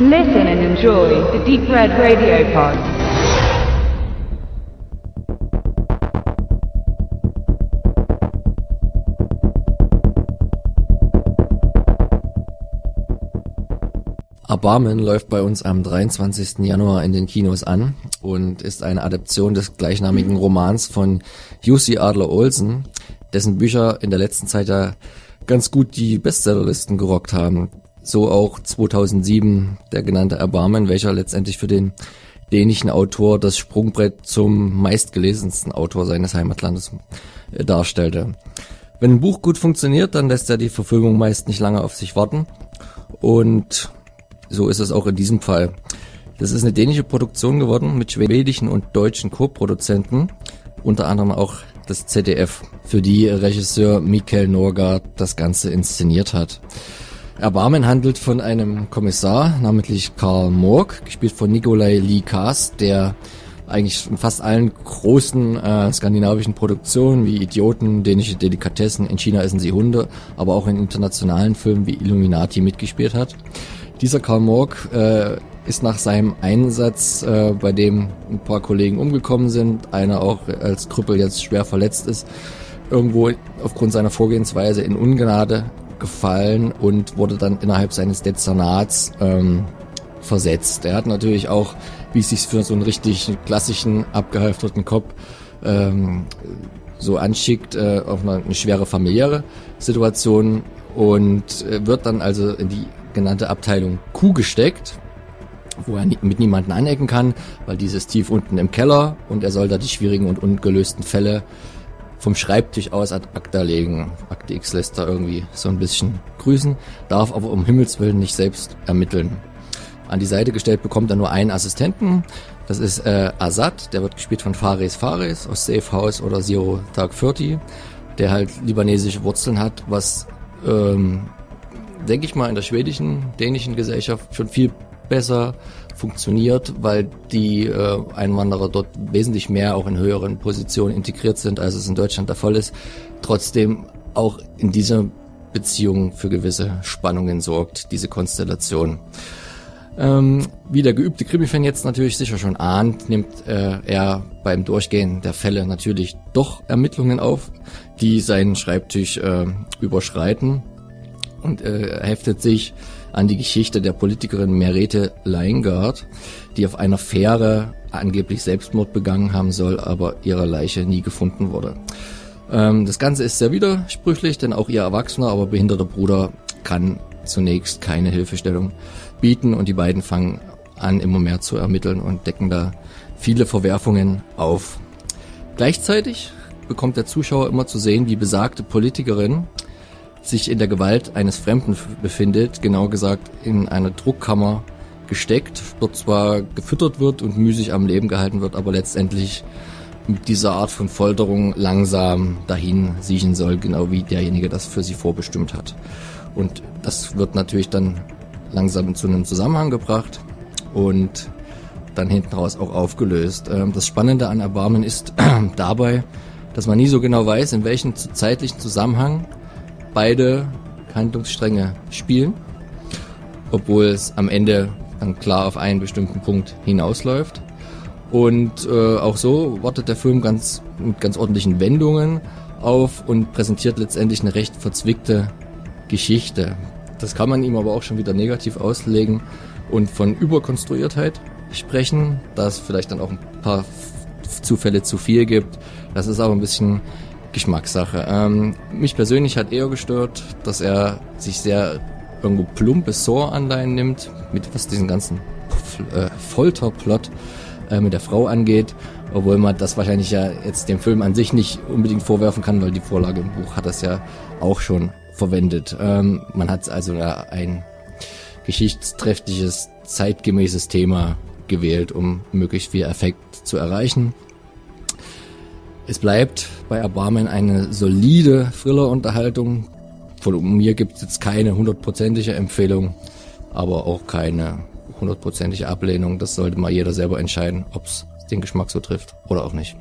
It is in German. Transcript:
Listen and enjoy the Deep Red Radio Pod. Erbarmen läuft bei uns am 23. Januar in den Kinos an und ist eine Adaption des gleichnamigen Romans von Jussi Adler Olsen, dessen Bücher in der letzten Zeit ja ganz gut die Bestsellerlisten gerockt haben. So auch 2007 der genannte Erbarmen, welcher letztendlich für den dänischen Autor das Sprungbrett zum meistgelesensten Autor seines Heimatlandes äh, darstellte. Wenn ein Buch gut funktioniert, dann lässt er die Verfilmung meist nicht lange auf sich warten. Und so ist es auch in diesem Fall. Das ist eine dänische Produktion geworden mit schwedischen und deutschen Co-Produzenten, unter anderem auch das ZDF, für die Regisseur Mikael Norgard das Ganze inszeniert hat. Erbarmen handelt von einem Kommissar, namentlich Karl Morg, gespielt von Nikolai Lee Kaas, der eigentlich in fast allen großen äh, skandinavischen Produktionen wie Idioten, dänische Delikatessen, in China essen sie Hunde, aber auch in internationalen Filmen wie Illuminati mitgespielt hat. Dieser Karl Morg äh, ist nach seinem Einsatz, äh, bei dem ein paar Kollegen umgekommen sind, einer auch als Krüppel jetzt schwer verletzt ist, irgendwo aufgrund seiner Vorgehensweise in Ungnade gefallen und wurde dann innerhalb seines Dezernats ähm, versetzt. Er hat natürlich auch, wie es sich für so einen richtig klassischen, abgehalfterten Kopf ähm, so anschickt, äh, auf eine, eine schwere familiäre Situation und äh, wird dann also in die genannte Abteilung Q gesteckt, wo er mit niemanden anecken kann, weil dieses tief unten im Keller und er soll da die schwierigen und ungelösten Fälle vom Schreibtisch aus ad acta legen. Akte X lässt da irgendwie so ein bisschen grüßen, darf aber um Himmels Willen nicht selbst ermitteln. An die Seite gestellt bekommt er nur einen Assistenten. Das ist äh, Azad, der wird gespielt von Fares Fares aus Safe House oder Zero Tag 40, der halt libanesische Wurzeln hat, was, ähm, denke ich mal, in der schwedischen, dänischen Gesellschaft schon viel besser funktioniert, weil die äh, Einwanderer dort wesentlich mehr auch in höheren Positionen integriert sind, als es in Deutschland der Fall ist. Trotzdem auch in dieser Beziehung für gewisse Spannungen sorgt, diese Konstellation. Ähm, wie der geübte Krimi-Fan jetzt natürlich sicher schon ahnt, nimmt äh, er beim Durchgehen der Fälle natürlich doch Ermittlungen auf, die seinen Schreibtisch äh, überschreiten und äh, heftet sich an die Geschichte der Politikerin Merete Leingard, die auf einer Fähre angeblich Selbstmord begangen haben soll, aber ihre Leiche nie gefunden wurde. Ähm, das Ganze ist sehr widersprüchlich, denn auch ihr erwachsener, aber behinderter Bruder kann zunächst keine Hilfestellung bieten und die beiden fangen an, immer mehr zu ermitteln und decken da viele Verwerfungen auf. Gleichzeitig bekommt der Zuschauer immer zu sehen, wie besagte Politikerin sich in der Gewalt eines Fremden befindet, genau gesagt in einer Druckkammer gesteckt, dort zwar gefüttert wird und müßig am Leben gehalten wird, aber letztendlich mit dieser Art von Folterung langsam dahin siechen soll, genau wie derjenige das für sie vorbestimmt hat. Und das wird natürlich dann langsam zu einem Zusammenhang gebracht und dann hinten raus auch aufgelöst. Ähm, das Spannende an Erbarmen ist dabei, dass man nie so genau weiß, in welchem zeitlichen Zusammenhang beide Handlungsstränge spielen, obwohl es am Ende dann klar auf einen bestimmten Punkt hinausläuft. Und äh, auch so wartet der Film ganz mit ganz ordentlichen Wendungen auf und präsentiert letztendlich eine recht verzwickte Geschichte. Das kann man ihm aber auch schon wieder negativ auslegen und von Überkonstruiertheit sprechen, da es vielleicht dann auch ein paar Zufälle zu viel gibt. Das ist aber ein bisschen Geschmackssache. Ähm, mich persönlich hat eher gestört, dass er sich sehr irgendwo plumpe Saw-Anleihen nimmt, mit was diesen ganzen äh, Folterplot äh, mit der Frau angeht, obwohl man das wahrscheinlich ja jetzt dem Film an sich nicht unbedingt vorwerfen kann, weil die Vorlage im Buch hat das ja auch schon verwendet. Ähm, man hat also ein geschichtsträchtiges, zeitgemäßes Thema gewählt, um möglichst viel Effekt zu erreichen. Es bleibt bei Erbarmen eine solide Thriller-Unterhaltung. Von mir gibt es jetzt keine hundertprozentige Empfehlung, aber auch keine hundertprozentige Ablehnung. Das sollte mal jeder selber entscheiden, ob es den Geschmack so trifft oder auch nicht.